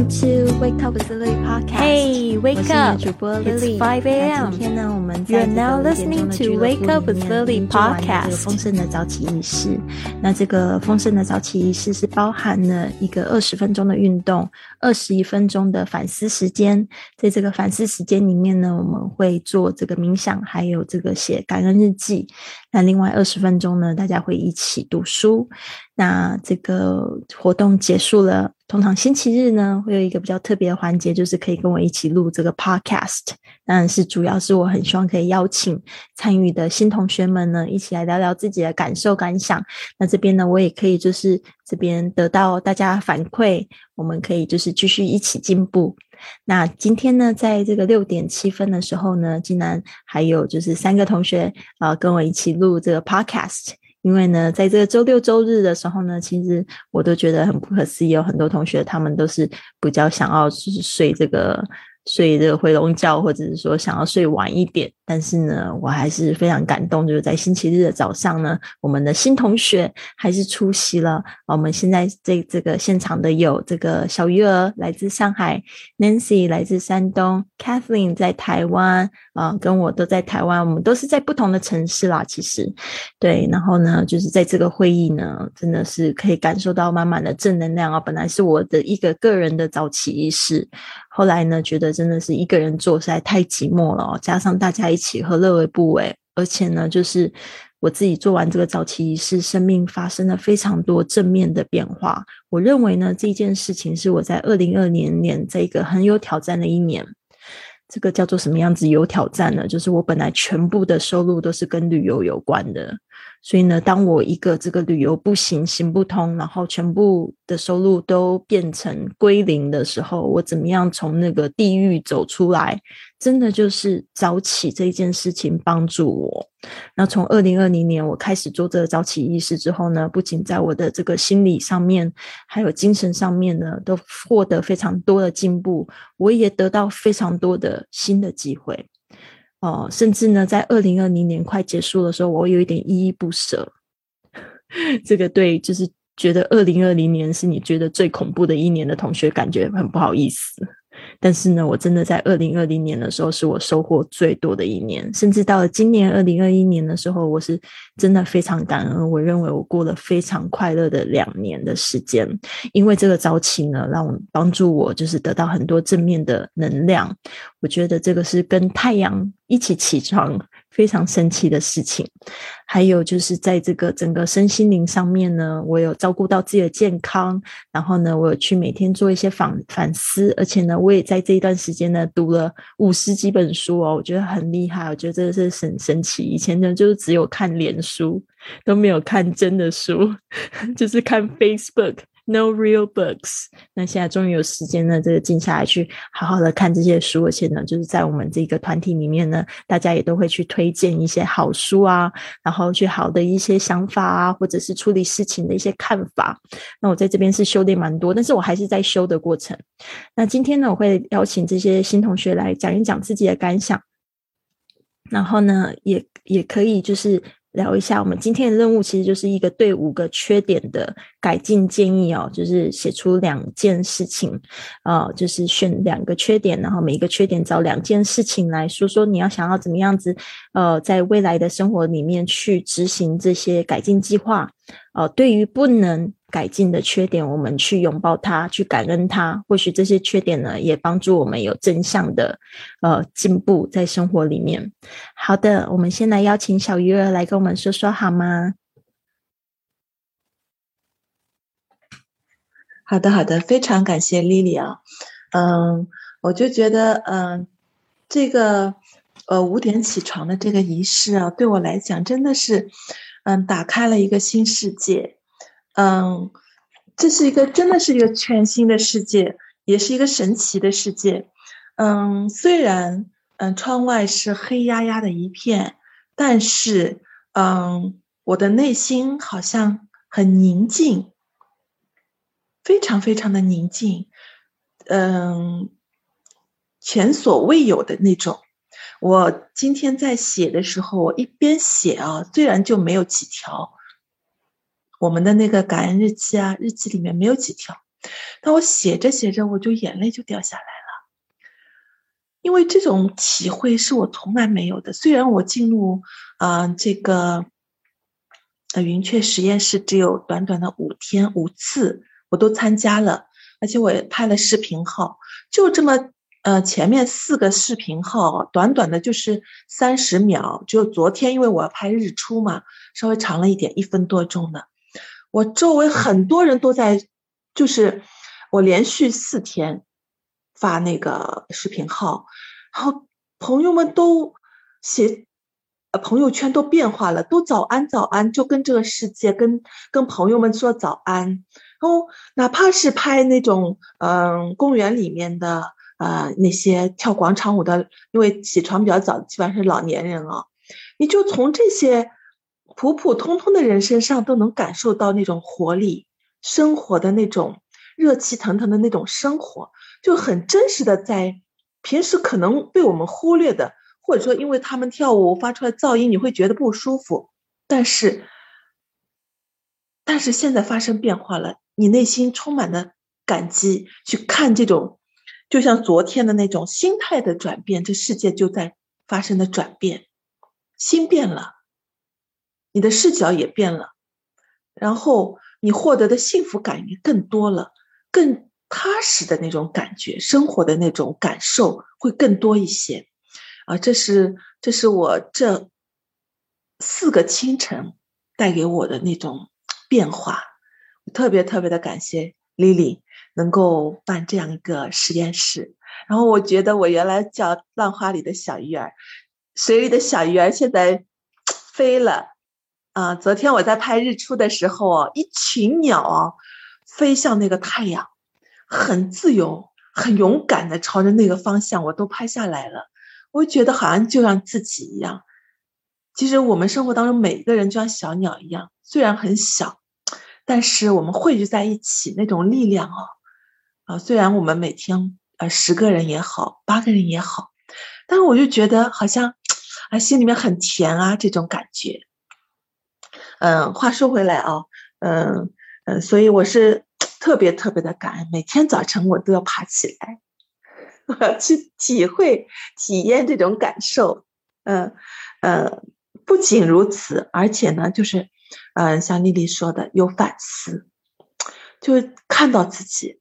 Welcome to Wake Up with Lily Podcast. Hey, wake up! 主播 It's Lily。5 a.m. 今天呢，我们 You're 在这 now 个 listening to Wake Up 部 with 里面 Lily 做完了这个 Podcast 丰盛的早起仪式。那这个丰盛的早起仪式是包含了一个二十分钟的运动，二十一分钟的反思时间。在这个反思时间里面呢，我们会做这个冥想，还有这个写感恩日记。那另外二十分钟呢，大家会一起读书。那这个活动结束了，通常星期日呢会有一个比较特别的环节，就是可以跟我一起录这个 podcast。当然是主要是我很希望可以邀请参与的新同学们呢，一起来聊聊自己的感受感想。那这边呢，我也可以就是这边得到大家反馈，我们可以就是继续一起进步。那今天呢，在这个六点七分的时候呢，竟然还有就是三个同学啊、跟我一起录这个 podcast。因为呢，在这个周六周日的时候呢，其实我都觉得很不可思议，有很多同学他们都是比较想要就是睡这个睡这个回笼觉，或者是说想要睡晚一点。但是呢，我还是非常感动，就是在星期日的早上呢，我们的新同学还是出席了。我们现在这这个现场的有这个小鱼儿来自上海，Nancy 来自山东，Kathleen 在台湾，啊、跟我都在台湾，我们都是在不同的城市啦。其实，对，然后呢，就是在这个会议呢，真的是可以感受到满满的正能量啊。本来是我的一个个人的早起仪式，后来呢，觉得真的是一个人做实在太寂寞了、哦，加上大家一起何乐为不为？而且呢，就是我自己做完这个早期仪式，生命发生了非常多正面的变化。我认为呢，这件事情是我在二零二零年这个很有挑战的一年。这个叫做什么样子有挑战呢？就是我本来全部的收入都是跟旅游有关的，所以呢，当我一个这个旅游不行行不通，然后全部的收入都变成归零的时候，我怎么样从那个地狱走出来？真的就是早起这一件事情帮助我。那从二零二零年我开始做这个早起仪式之后呢，不仅在我的这个心理上面，还有精神上面呢，都获得非常多的进步。我也得到非常多的新的机会。哦、甚至呢，在二零二零年快结束的时候，我有一点依依不舍。这个对，就是觉得二零二零年是你觉得最恐怖的一年的同学，感觉很不好意思。但是呢，我真的在二零二零年的时候，是我收获最多的一年，甚至到了今年二零二一年的时候，我是真的非常感恩。我认为我过了非常快乐的两年的时间，因为这个早起呢，让我帮助我就是得到很多正面的能量。我觉得这个是跟太阳一起起床非常神奇的事情。还有就是在这个整个身心灵上面呢，我有照顾到自己的健康，然后呢，我有去每天做一些反反思，而且呢，我也在这一段时间呢读了五十几本书哦，我觉得很厉害，我觉得这是很神奇。以前呢，就是只有看脸书，都没有看真的书，就是看 Facebook。No real books。那现在终于有时间呢，这个静下来去好好的看这些书，而且呢，就是在我们这个团体里面呢，大家也都会去推荐一些好书啊，然后去好的一些想法啊，或者是处理事情的一些看法。那我在这边是修炼蛮多，但是我还是在修的过程。那今天呢，我会邀请这些新同学来讲一讲自己的感想，然后呢，也也可以就是聊一下我们今天的任务，其实就是一个对五个缺点的改进建议哦，就是写出两件事情，呃，就是选两个缺点，然后每一个缺点找两件事情来说说你要想要怎么样子，呃，在未来的生活里面去执行这些改进计划。呃，对于不能改进的缺点，我们去拥抱它，去感恩它。或许这些缺点呢，也帮助我们有正向的呃进步在生活里面。好的，我们先来邀请小鱼儿来跟我们说说好吗？好的，好的，非常感谢 Lily 啊，嗯，我就觉得，嗯，这个呃五点起床的这个仪式啊，对我来讲真的是，嗯，打开了一个新世界，嗯，这是一个真的是一个全新的世界，也是一个神奇的世界，嗯，虽然嗯窗外是黑压压的一片，但是嗯，我的内心好像很宁静。非常非常的宁静，嗯，前所未有的那种。我今天在写的时候，我一边写啊，虽然就没有几条，我们的那个感恩日记啊，日记里面没有几条，但我写着写着，我就眼泪就掉下来了，因为这种体会是我从来没有的。虽然我进入啊这个云雀实验室只有短短的五天五次，我都参加了，而且我也拍了视频号，就这么。呃，前面四个视频号短短的就是三十秒，只有昨天，因为我要拍日出嘛，稍微长了一点，一分多钟的。我周围很多人都在，就是我连续四天发那个视频号，然后朋友们都写，呃，朋友圈都变化了，都早安早安，就跟这个世界，跟跟朋友们说早安。然后哪怕是拍那种嗯公园里面的。啊，那些跳广场舞的，因为起床比较早，基本上是老年人啊。你就从这些普普通通的人身上，都能感受到那种活力、生活的那种热气腾腾的那种生活，就很真实的在平时可能被我们忽略的，或者说因为他们跳舞发出来噪音，你会觉得不舒服。但是，但是现在发生变化了，你内心充满了感激，去看这种。就像昨天的那种心态的转变，这世界就在发生的转变，心变了，你的视角也变了，然后你获得的幸福感也更多了，更踏实的那种感觉，生活的那种感受会更多一些，啊，这是这是我这四个清晨带给我的那种变化，特别特别的感谢 Lily。能够办这样一个实验室，然后我觉得我原来叫浪花里的小鱼儿，水里的小鱼儿现在 飞了啊！昨天我在拍日出的时候，一群鸟飞向那个太阳，很自由、很勇敢的朝着那个方向，我都拍下来了。我觉得好像就像自己一样。其实我们生活当中每一个人就像小鸟一样，虽然很小，但是我们汇聚在一起那种力量哦。啊，虽然我们每天呃十个人也好，八个人也好，但是我就觉得好像啊心里面很甜啊这种感觉。嗯，话说回来啊，嗯嗯，所以我是特别特别的感恩，每天早晨我都要爬起来，我要去体会体验这种感受。嗯嗯，不仅如此，而且呢，就是嗯像丽丽说的有反思，就看到自己。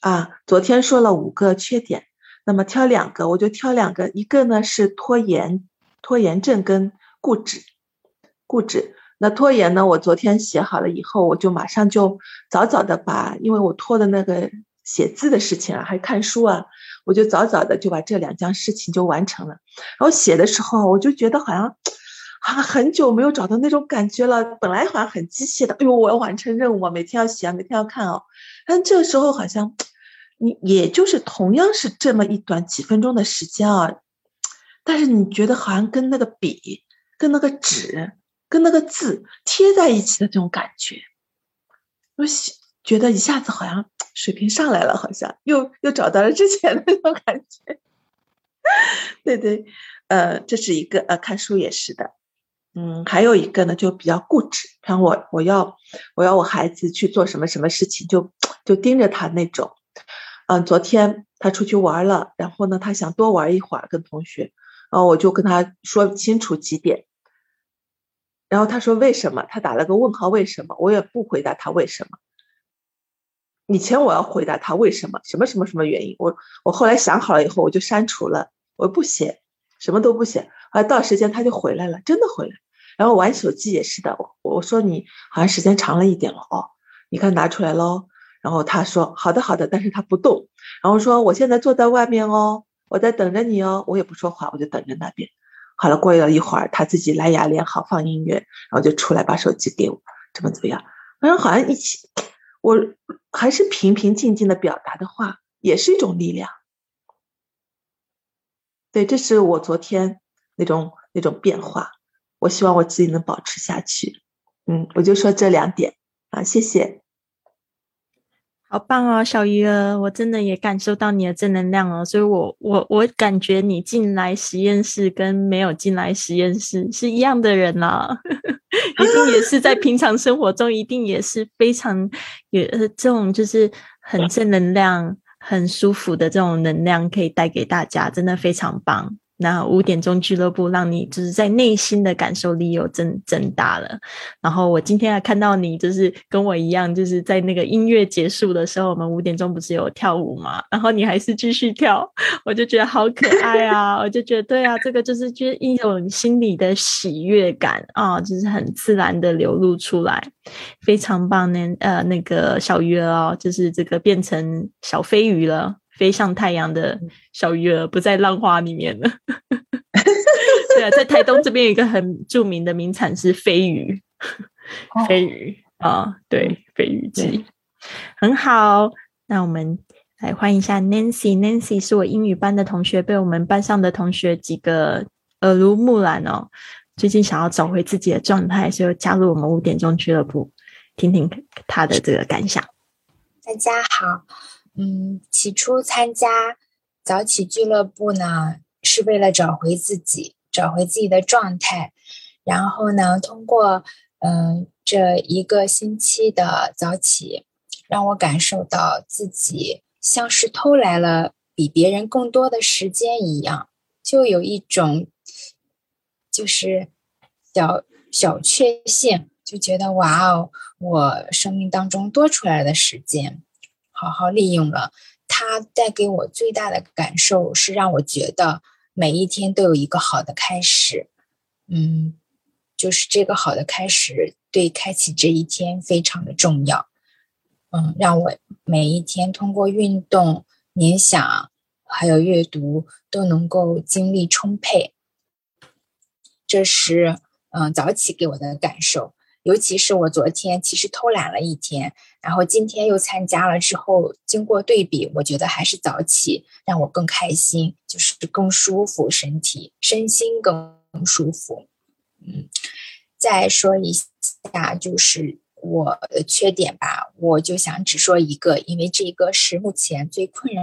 啊，昨天说了五个缺点，那么挑两个，我就挑两个，一个呢是拖延，拖延症跟固执，固执。那拖延呢，我昨天写好了以后，我就马上就早早的把，因为我拖的那个写字的事情啊，还看书啊，我就早早的就把这两件事情就完成了。然后写的时候，我就觉得好像，好像很久没有找到那种感觉了。本来好像很机械的，哎呦，我要完成任务啊，每天要写啊，每天要看哦。但这个时候好像。你也就是同样是这么一短几分钟的时间啊，但是你觉得好像跟那个笔、跟那个纸、跟那个字贴在一起的这种感觉，我觉得一下子好像水平上来了，好像又又找到了之前的那种感觉。对对，呃，这是一个呃，看书也是的，嗯，还有一个呢，就比较固执，像我我要我要我孩子去做什么什么事情，就就盯着他那种。嗯，昨天他出去玩了，然后呢，他想多玩一会儿跟同学，然后我就跟他说清楚几点，然后他说为什么？他打了个问号，为什么？我也不回答他为什么。以前我要回答他为什么，什么什么什么原因，我我后来想好了以后，我就删除了，我不写，什么都不写。后来到时间他就回来了，真的回来。然后玩手机也是的，我我说你好像时间长了一点了哦，你看拿出来喽。然后他说：“好的，好的。”但是他不动。然后说：“我现在坐在外面哦，我在等着你哦。”我也不说话，我就等着那边。好了，过了一会儿，他自己蓝牙连好，放音乐，然后就出来把手机给我，怎么怎么样？反正好像一起，我还是平平静静的表达的话，也是一种力量。对，这是我昨天那种那种变化。我希望我自己能保持下去。嗯，我就说这两点啊，谢谢。好棒哦，小鱼儿，我真的也感受到你的正能量哦，所以我我我感觉你进来实验室跟没有进来实验室是一样的人啦，一定也是在平常生活中一定也是非常有这种就是很正能量、很舒服的这种能量可以带给大家，真的非常棒。那五点钟俱乐部让你就是在内心的感受力又增增大了。然后我今天还看到你就是跟我一样，就是在那个音乐结束的时候，我们五点钟不是有跳舞嘛？然后你还是继续跳，我就觉得好可爱啊！我就觉得对啊，这个就是就是一种心理的喜悦感啊，就是很自然的流露出来，非常棒呢。呃，那个小鱼儿哦，就是这个变成小飞鱼了。飞向太阳的小鱼儿不在浪花里面了。对啊，在台东这边有一个很著名的名产是飞鱼，飞鱼啊，对，飞鱼季很好。那我们来欢迎一下 Nancy，Nancy 是我英语班的同学，被我们班上的同学几个耳濡目染哦。最近想要找回自己的状态，所以加入我们五点钟俱乐部，听听他的这个感想。大家好。嗯，起初参加早起俱乐部呢，是为了找回自己，找回自己的状态。然后呢，通过嗯这一个星期的早起，让我感受到自己像是偷来了比别人更多的时间一样，就有一种就是小小确幸，就觉得哇哦，我生命当中多出来的时间。好好利用了，它带给我最大的感受是让我觉得每一天都有一个好的开始，嗯，就是这个好的开始对开启这一天非常的重要，嗯，让我每一天通过运动、冥想还有阅读都能够精力充沛，这是嗯早起给我的感受。尤其是我昨天其实偷懒了一天，然后今天又参加了之后，经过对比，我觉得还是早起让我更开心，就是更舒服，身体身心更舒服。嗯，再说一下就是我的缺点吧，我就想只说一个，因为这一个是目前最困扰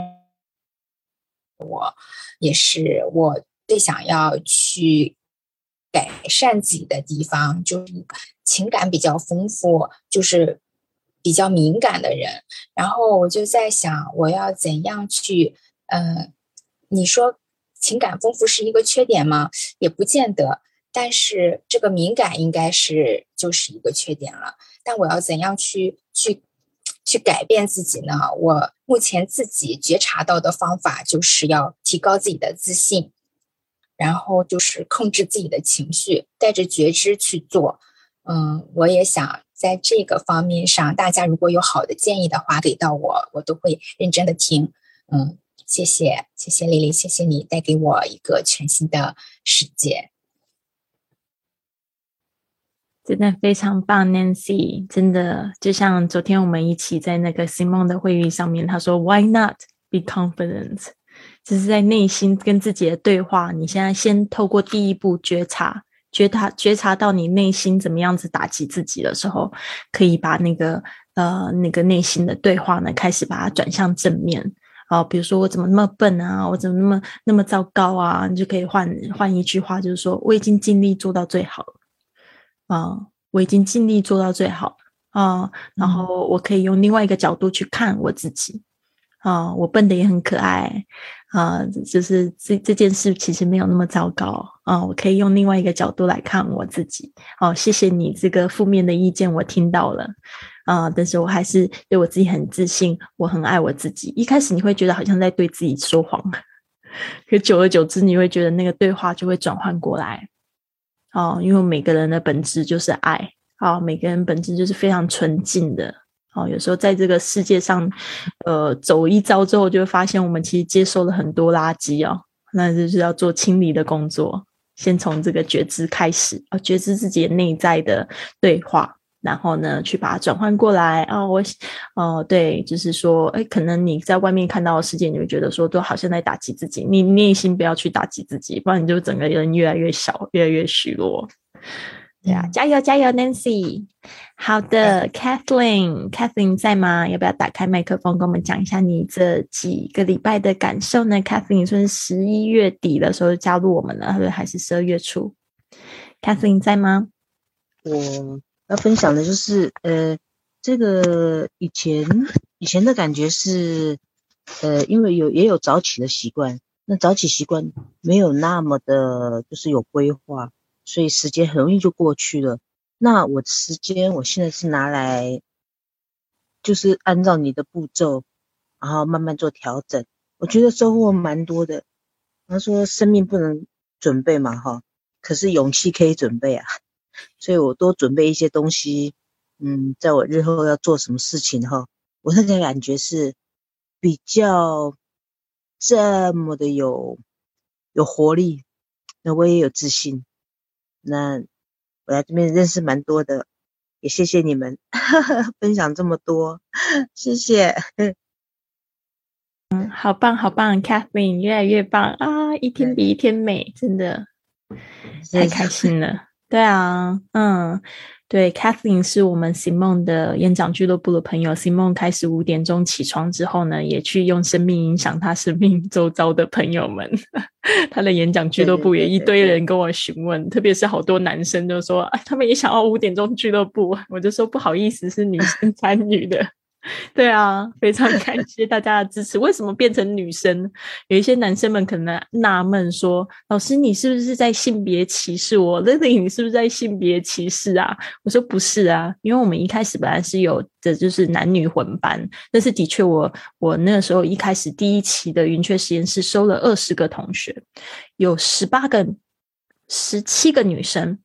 我，也是我最想要去。改善自己的地方就是情感比较丰富，就是比较敏感的人。然后我就在想，我要怎样去，嗯，你说情感丰富是一个缺点吗？也不见得。但是这个敏感应该是就是一个缺点了。但我要怎样去去去改变自己呢？我目前自己觉察到的方法就是要提高自己的自信。然后就是控制自己的情绪，带着觉知去做。嗯，我也想在这个方面上，大家如果有好的建议的话，给到我，我都会认真的听。嗯，谢谢，谢谢丽丽，谢谢你带给我一个全新的世界，真的非常棒，Nancy。真的就像昨天我们一起在那个 Simon 的会议上面，他说：“Why not be confident？” 只是在内心跟自己的对话。你现在先透过第一步觉察，觉察觉察到你内心怎么样子打击自己的时候，可以把那个呃那个内心的对话呢，开始把它转向正面啊。比如说我怎么那么笨啊，我怎么那么那么糟糕啊？你就可以换换一句话，就是说我已经尽力做到最好了啊，我已经尽力做到最好啊。然后我可以用另外一个角度去看我自己啊，我笨的也很可爱。啊，就是这这件事其实没有那么糟糕啊！我可以用另外一个角度来看我自己。哦，谢谢你这个负面的意见，我听到了啊！但是我还是对我自己很自信，我很爱我自己。一开始你会觉得好像在对自己说谎，可久而久之，你会觉得那个对话就会转换过来。哦，因为每个人的本质就是爱，哦，每个人本质就是非常纯净的。哦，有时候在这个世界上，呃，走一遭之后，就会发现我们其实接受了很多垃圾哦，那就是要做清理的工作。先从这个觉知开始，啊，觉知自己内在的对话，然后呢，去把它转换过来。啊，我，哦，对，就是说，哎，可能你在外面看到的世界，你会觉得说，都好像在打击自己。你内心不要去打击自己，不然你就整个人越来越小，越来越虚弱。对啊，加油加油，Nancy。好的，Kathleen，Kathleen 在吗？要不要打开麦克风，跟我们讲一下你这几个礼拜的感受呢？Kathleen 说是十一月底的时候加入我们了，还是十二月初？Kathleen 在吗？我要分享的就是，呃，这个以前以前的感觉是，呃，因为有也有早起的习惯，那早起习惯没有那么的，就是有规划，所以时间很容易就过去了。那我时间，我现在是拿来，就是按照你的步骤，然后慢慢做调整。我觉得收获蛮多的。他说生命不能准备嘛，哈，可是勇气可以准备啊。所以我多准备一些东西，嗯，在我日后要做什么事情哈，我那个感觉是比较这么的有有活力，那我也有自信。那。我来这边认识蛮多的，也谢谢你们 分享这么多，谢谢。嗯，好棒好棒，Catherine 越来越棒啊，一天比一天美，真的太开心了。对啊，嗯。对，Kathleen 是我们 Simon 的演讲俱乐部的朋友。Simon 开始五点钟起床之后呢，也去用生命影响他生命周遭的朋友们。他的演讲俱乐部也一堆人跟我询问，特别是好多男生就说，他们也想要五点钟俱乐部。我就说不好意思，是女生 参与的。对啊，非常感谢大家的支持。为什么变成女生？有一些男生们可能纳闷说：“老师，你是不是在性别歧视我那你是不是在性别歧视啊？”我说：“不是啊，因为我们一开始本来是有的，就是男女混班。但是的确，我我那个时候一开始第一期的云雀实验室收了二十个同学，有十八个、十七个女生。”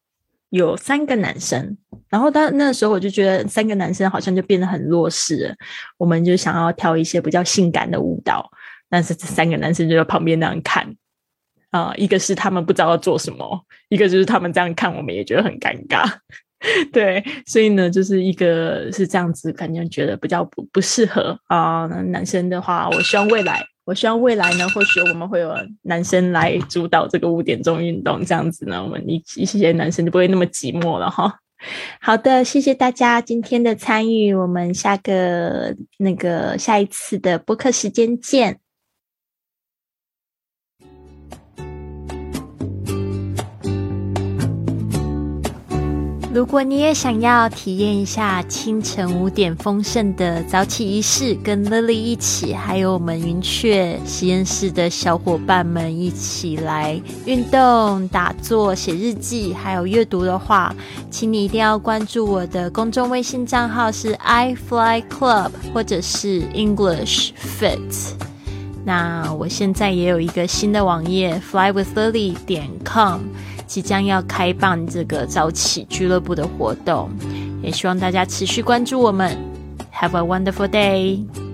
有三个男生，然后他那时候我就觉得三个男生好像就变得很弱势，我们就想要跳一些比较性感的舞蹈，但是这三个男生就在旁边那样看，啊，一个是他们不知道要做什么，一个就是他们这样看，我们也觉得很尴尬，对，所以呢，就是一个是这样子，感觉觉得比较不不适合啊，男生的话，我希望未来。我希望未来呢，或许我们会有男生来主导这个五点钟运动，这样子呢，我们一一些男生就不会那么寂寞了哈。好的，谢谢大家今天的参与，我们下个那个下一次的播客时间见。如果你也想要体验一下清晨五点丰盛的早起仪式，跟 Lily 一起，还有我们云雀实验室的小伙伴们一起来运动、打坐、写日记，还有阅读的话，请你一定要关注我的公众微信账号是 i fly club 或者是 English fit。那我现在也有一个新的网页 flywithlily 点 com。即将要开办这个早起俱乐部的活动，也希望大家持续关注我们。Have a wonderful day.